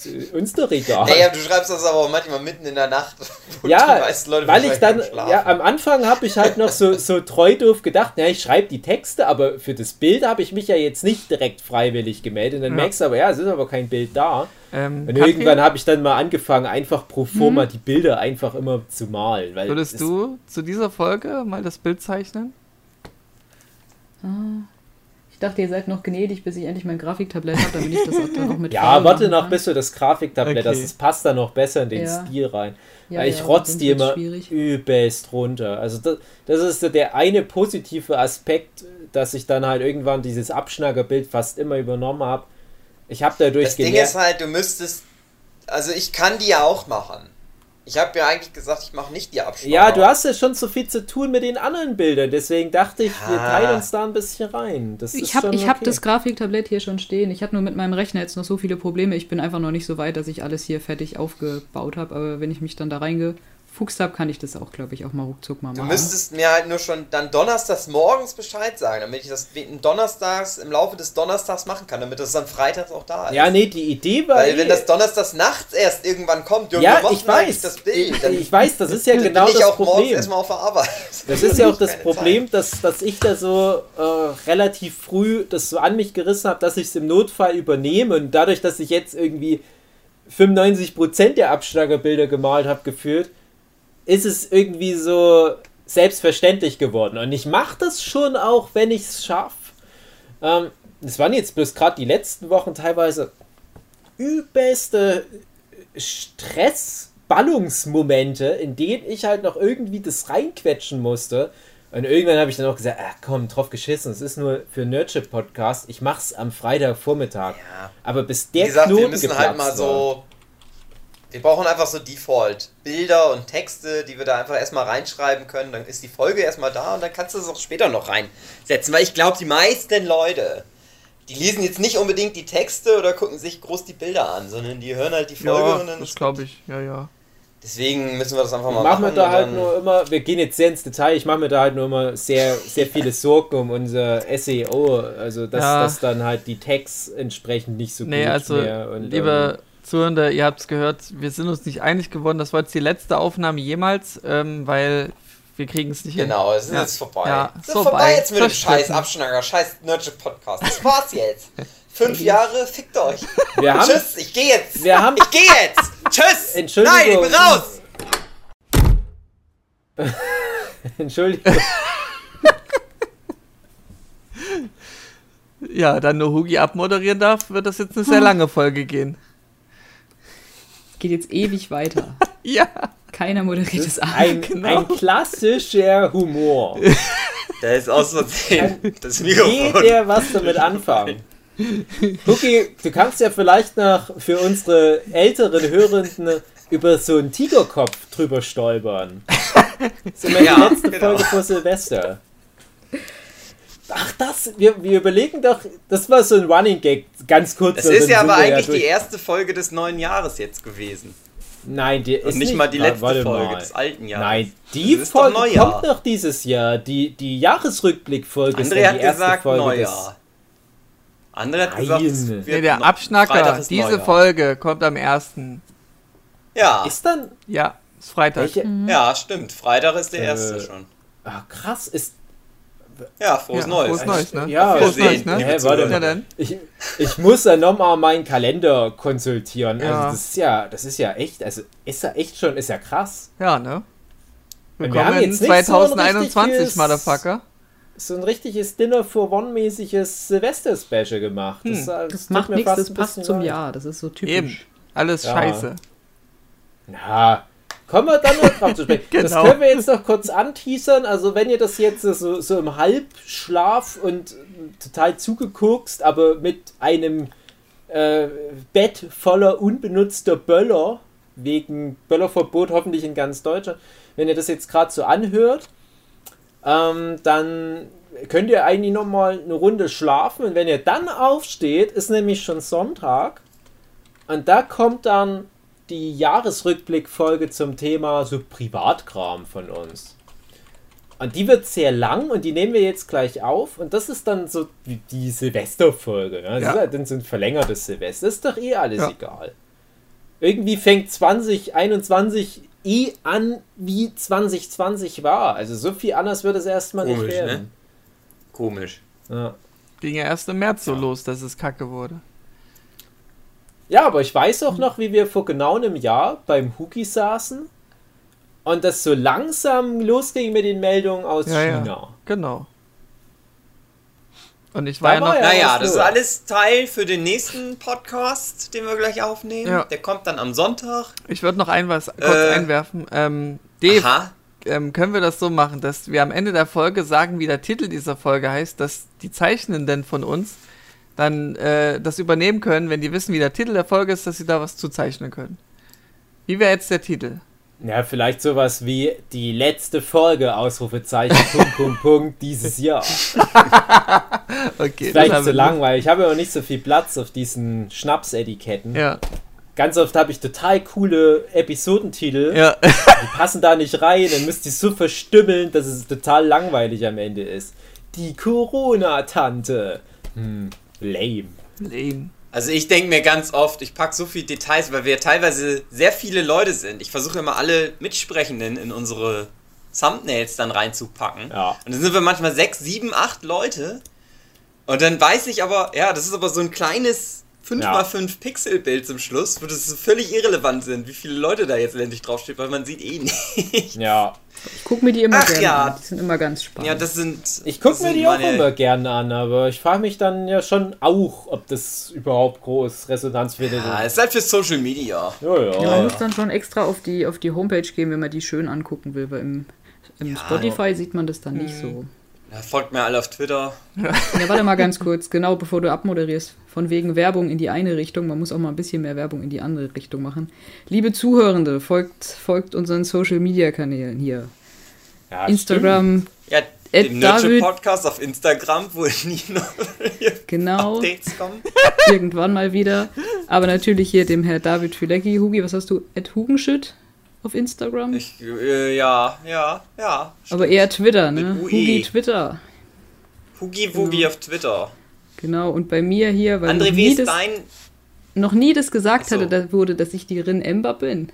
ist uns doch egal. Naja, du schreibst das aber auch manchmal mitten in der Nacht. wo Ja, die meisten Leute weil ich dann, ja, am Anfang habe ich halt noch so, so treu doof gedacht, na, ich schreibe die Texte, aber für das Bild habe ich mich ja jetzt nicht direkt freiwillig gemeldet. Und dann Ja. merkst du aber, ja, es ist aber kein Bild da. Ähm, Und irgendwann habe ich dann mal angefangen, einfach pro forma die Bilder einfach immer zu malen. Weil würdest es- du zu dieser Folge mal das Bild zeichnen? Ich dachte, ihr seid noch gnädig, bis ich endlich mein Grafiktablett habe, damit ich das auch dann auch mit Ja, warte noch, bis du das Grafiktablett Okay. hast. Das passt dann noch besser in den Ja. Stil rein. Ja, Weil ich ja, rotz sonst die immer schwierig. übelst runter. Also das, das ist so der eine positive Aspekt, dass ich dann halt irgendwann dieses Abschnackerbild fast immer übernommen habe. Ich habe dadurch Das Ding ist halt, du müsstest. Also ich kann die ja auch machen. Ich habe ja eigentlich gesagt, ich mache nicht die Abschneider. ja, du hast ja schon so viel zu tun mit den anderen Bildern, deswegen dachte ich, wir teilen uns da ein bisschen rein. Das Ich habe ich hab okay. das Grafiktablett hier schon stehen. Ich habe nur mit meinem Rechner jetzt noch so viele Probleme. Ich bin einfach noch nicht so weit, dass ich alles hier fertig aufgebaut habe. Aber wenn ich mich dann da ausgefuchst habe, kann ich das auch, glaube ich, auch mal ruckzuck mal Du machen. müsstest mir halt nur schon dann donnerstags morgens Bescheid sagen, damit ich das donnerstags im Laufe des Donnerstags machen kann, damit das dann freitags auch da ist. Ja, nee, die Idee war. Weil eh- wenn das donnerstags nachts erst irgendwann kommt, Junge, ja, ich weiß. eigentlich das Bild, dann ich weiß, das ist ja bin genau ich das auch morgens Problem. erstmal auf der Arbeit. Das ist ja auch das Problem, dass, dass ich da so äh, relativ früh das so an mich gerissen habe, dass ich es im Notfall übernehme und dadurch, dass ich jetzt irgendwie 95% der Abschlagerbilder gemalt habe, gefühlt, ist es irgendwie so selbstverständlich geworden. Und ich mache das schon auch, wenn ich es schaffe. Ähm, das waren jetzt bloß gerade die letzten Wochen teilweise übelste Stressballungsmomente, in denen ich halt noch irgendwie das reinquetschen musste. Und irgendwann habe ich dann auch gesagt, ach komm, drauf geschissen, es ist nur für Nerdship Podcast. Ich mach's am Freitagvormittag. Ja. Aber bis Wie der gesagt, Knoten wir müssen halt mal war. so. Wir brauchen einfach so Default. Bilder und Texte, die wir da einfach erstmal reinschreiben können. Dann ist die Folge erstmal da und dann kannst du es auch später noch reinsetzen. Weil ich glaube, die meisten Leute, die lesen jetzt nicht unbedingt die Texte oder gucken sich groß die Bilder an, sondern die hören halt die Folge Ja, und dann das glaube ich. Ja, ja. Deswegen müssen wir das einfach mal mache machen. mir da halt nur immer, wir gehen jetzt sehr ins Detail, ich mache mir da halt nur immer sehr, sehr viele Sorgen um unser SEO, also dass, Ja. dass dann halt die Tags entsprechend nicht so Nee, gut also, mehr und, liebe ähm, Zuhörende, ihr habt es gehört, wir sind uns nicht einig geworden. Das war jetzt die letzte Aufnahme jemals, ähm, weil wir kriegen es nicht Genau, es ist Ja. jetzt vorbei. Ja, es ist vorbei. vorbei jetzt mit dem scheiß Abschnacker, scheiß Nerdship Podcast. Das war's jetzt. Fünf Jahre, fickt euch. wir haben, Tschüss, ich gehe jetzt. Wir haben- ich gehe jetzt. Tschüss. Entschuldigung. Nein, ich bin raus. Entschuldigung, Ja, dann nur Hugi abmoderieren darf, wird das jetzt eine sehr lange Folge gehen. Geht jetzt ewig weiter. Ja, Keiner moderiert es an. ein, Genau. ein klassischer Humor. Da ist aus Versehen das Mikrofon. Jeder was damit anfangen. Cookie, du kannst ja vielleicht noch für unsere älteren Hörenden über so einen Tigerkopf drüber stolpern. So meine Ja, letzte genau. Folge vor Silvester. Das, wir, wir überlegen doch, das war so ein Running Gag, ganz kurz. Das ist ja aber eigentlich durch. die erste Folge des neuen Jahres jetzt gewesen. Nein, die ist Und nicht mal die letzte warte Folge mal. des alten Jahres. Nein, die doch Folge Neujahr. kommt noch dieses Jahr. Die, die Jahresrückblickfolge ist hat die erste gesagt Folge Neujahr. André hat Nein. gesagt, es Nee, der Abschnacker, diese Neujahr. Folge kommt am 1. Ja, Des. Ist dann. Ja, ist Freitag. Welche? ja, stimmt. Freitag ist der Äh, erste schon. Ah, krass, ist. Ja, frohes Ja, Neues. frohes Neues, ne? Ja, frohes wir Neues, sehen, ne? Hä, warte mal. dann. Ich, ich muss ja nochmal meinen Kalender konsultieren. Ja. Also das ist ja, das ist ja echt, also ist ja echt schon, ist ja krass. Ja, ne? Und wir haben jetzt nicht so ein 2021, richtiges- Motherfucker. So ein richtiges Dinner for One-mäßiges Silvester-Special gemacht. Das, Hm. äh, Das tut macht mir nichts, fast das passt zum. Jahr. Das ist so typisch. Eben. Alles Ja. scheiße. Na, kommen wir dann noch drauf zu sprechen. Das Genau. können wir jetzt noch kurz anteasern. Also wenn ihr das jetzt so, so im Halbschlaf und total zugeguckst, aber mit einem äh, Bett voller unbenutzter Böller, wegen Böllerverbot hoffentlich in ganz Deutschland, wenn ihr das jetzt gerade so anhört, ähm, dann könnt ihr eigentlich noch mal eine Runde schlafen und wenn ihr dann aufsteht, ist nämlich schon Sonntag und da kommt dann die Jahresrückblickfolge zum Thema so Privatkram von uns. Und die wird sehr lang und die nehmen wir jetzt gleich auf. Und das ist dann so wie die Silvesterfolge. Ne? Das Ja. ist halt dann so ein verlängertes Silvester. ist doch eh alles Ja. egal. Irgendwie fängt 2021 eh an, wie 2020 war. Also so viel anders wird es erstmal nicht Komisch, werden. ne? Komisch. Ja. Ging ja erst im März so los, dass es kacke wurde. Ja, aber ich weiß auch noch, wie wir vor genau einem Jahr beim Huki saßen und das so langsam losging mit den Meldungen aus Ja, China. ja. Genau. Und ich Da war ja war noch. ja- Naja, das ist alles Teil für den nächsten Podcast, den wir gleich aufnehmen. Ja. Der kommt dann am Sonntag. Ich würde noch ein was kurz Äh. einwerfen. Ähm, Dave, Aha. ähm, können wir das so machen, dass wir am Ende der Folge sagen, wie der Titel dieser Folge heißt, dass die Zeichnenden von uns dann äh, das übernehmen können, wenn die wissen, wie der Titel der Folge ist, dass sie da was zu zeichnen können. Wie wäre jetzt der Titel? Ja, vielleicht sowas wie die letzte Folge, Ausrufezeichen, Punkt, Punkt, Punkt, dieses Jahr. Okay, Vielleicht zu wir- lang, weil ich habe ja auch nicht so viel Platz auf diesen Schnapsetiketten. Ja. ganz oft habe ich total coole Episodentitel. Ja. Die passen da nicht rein, dann müsst ihr so verstümmeln, dass es total langweilig am Ende ist. Die Corona-Tante. Hm, lame. Lame. Also ich denke mir ganz oft, ich packe so viele Details, weil wir teilweise sehr viele Leute sind. Ich versuche immer alle Mitsprechenden in unsere Thumbnails dann reinzupacken. Ja. Und dann sind wir manchmal sechs, sieben, acht Leute. Und dann weiß ich aber, ja, das ist aber so ein kleines 5x5 Pixel-Bild zum Schluss, wo das völlig irrelevant sind, wie viele Leute da jetzt letztendlich draufsteht, weil man sieht eh nicht. Ja. Ich gucke mir die immer Ach gerne ja. an. Die sind immer ganz spannend. Ja, das sind. Ich gucke mir die auch immer gerne an, aber ich frage mich dann ja schon auch, ob das überhaupt groß Resonanz findet. Ja, es ist halt für Social Media. Ja, ja. Ja, man muss dann schon extra auf die, auf die Homepage gehen, wenn man die schön angucken will, weil im, im Ja. Spotify sieht man das dann nicht so. Ja, folgt mir alle auf Twitter. Ja, warte mal ganz kurz, genau bevor du abmoderierst. Von wegen Werbung in die eine Richtung, man muss auch mal ein bisschen mehr Werbung in die andere Richtung machen. Liebe Zuhörende, folgt, folgt unseren Social Media Kanälen hier. Ja, Instagram, Ja, Ed den Nerdship David- Podcast auf Instagram, wo nie noch genau, Updates kommen. irgendwann mal wieder. Aber natürlich hier dem Herr David Fülecki. Hugi, was hast du? Ed Hugenschütt auf Instagram? Ich, äh, ja, ja, ja. Aber eher Twitter, ne? Hugi Twitter. Hugi Wugi auf Twitter. Genau, und bei mir hier, weil noch André, wie nie, ist das, dein. noch nie das gesagt so. hatte, da wurde, dass ich die Rin Ember bin.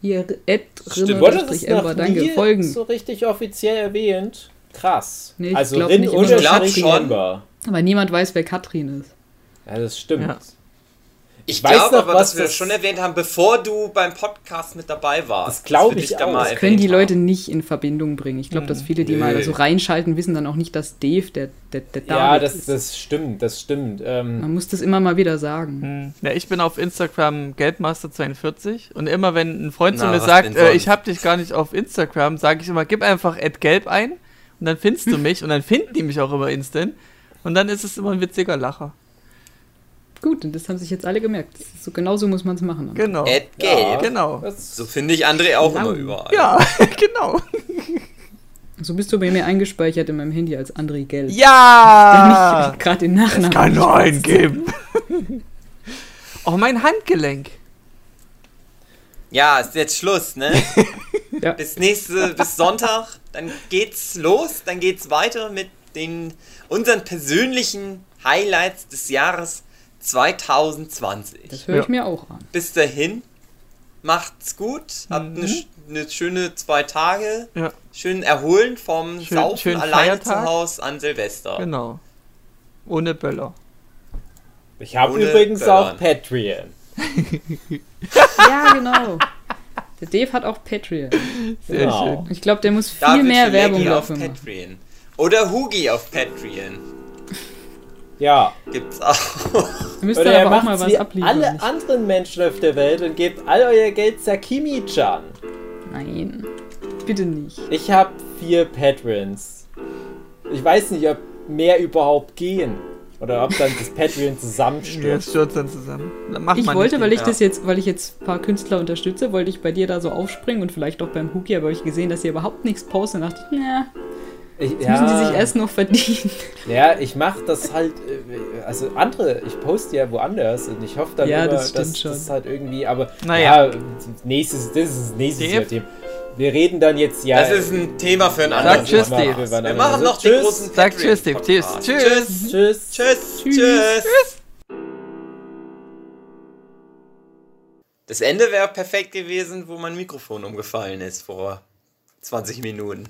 Hier, Ed Stimmt. Rin Ember, danke, folgen. so richtig offiziell erwähnt? Krass. Nee, ich also glaub Rin nicht Ich glaub schon. Ember. Aber niemand weiß, wer Katrin ist. Ja, das stimmt. Ja. Ich weiß glaube noch, aber, was dass wir das schon erwähnt haben, bevor du beim Podcast mit dabei warst. Das glaub dass wir ich dich da auch. mal Das können die Leute haben. nicht in Verbindung bringen. Ich glaube, dass viele, die Nö. mal so reinschalten, wissen dann auch nicht, dass Dave der, der, der Ja, David das, ist. das stimmt, das stimmt. Ähm, Man muss das immer mal wieder sagen. Hm. Ja, ich bin auf Instagram Geldmaster42 und immer wenn ein Freund zu Na, mir was sagt, äh, ich hab dich gar nicht auf Instagram, sage ich immer, gib einfach Gelb ein und dann findest du mich und dann finden die mich auch immer instant und dann ist es immer ein witziger Lacher. Gut, und das haben sich jetzt alle gemerkt. So, genau so muss man es machen. Genau. Ed ja. Genau. So finde ich André auch Genau. immer überall. Ja, genau. So bist du bei mir eingespeichert in meinem Handy als André Gell. Ja! Gerade den Nachnamen. Kann nur nicht weiß. eingeben. oh, mein Handgelenk. Ja, ist jetzt Schluss, ne? Ja. Bis nächste, bis Sonntag, dann geht's los, dann geht's weiter mit den unseren persönlichen Highlights des Jahres 2020. Das höre ich Ja. mir auch an. Bis dahin, macht's gut, habt eine, sch- eine schöne zwei Tage, Ja, schön erholen vom Schön- Saufen schönen alleine Feiertag. zu Hause an Silvester. genau. Ohne Böller. ich habe übrigens Böllern. auch Patreon. Ja, genau. Der Dave hat auch Patreon. Sehr Genau. schön. Ich glaube, der muss viel David mehr Werbung auf machen. Patreon. Oder Hugi auf Patreon. Ja. Gibt's auch. Ihr müsst Oder aber auch mal was abliefern. alle nicht? anderen Menschen auf der Welt und gebt all euer Geld Sakimi-chan. Nein, bitte nicht. Ich habe vier Patrons. Ich weiß nicht, ob mehr überhaupt gehen. Oder ob dann das Patreon Jetzt zusammenstürzt. stürzt dann zusammen. Dann macht Ich man wollte, weil ich Ja. das jetzt, weil ich jetzt ein paar Künstler unterstütze, wollte ich bei dir da so aufspringen und vielleicht auch beim Huki, aber habe ich gesehen, dass ihr überhaupt nichts postet und dachte, na, Ich, das müssen die sich erst noch verdienen. Ja, ich mache das halt, äh, also andere, ich poste ja woanders und ich hoffe dann Ja, immer, das dass schon. das halt irgendwie, aber Naja. ja, nächstes, das ist nächstes? Jahr Thema. Wir reden dann jetzt ja. Das ist ein Thema für ein Sag anderes tschüss. Dave. Wir machen noch den tschüss. großen Sag tschüss, Dave. Tschüss. Patreon-Podcast. Tschüss. Tschüss. Tschüss. Tschüss. Tschüss. Das Ende wäre perfekt gewesen, wo mein Mikrofon umgefallen ist vor 20 Minuten.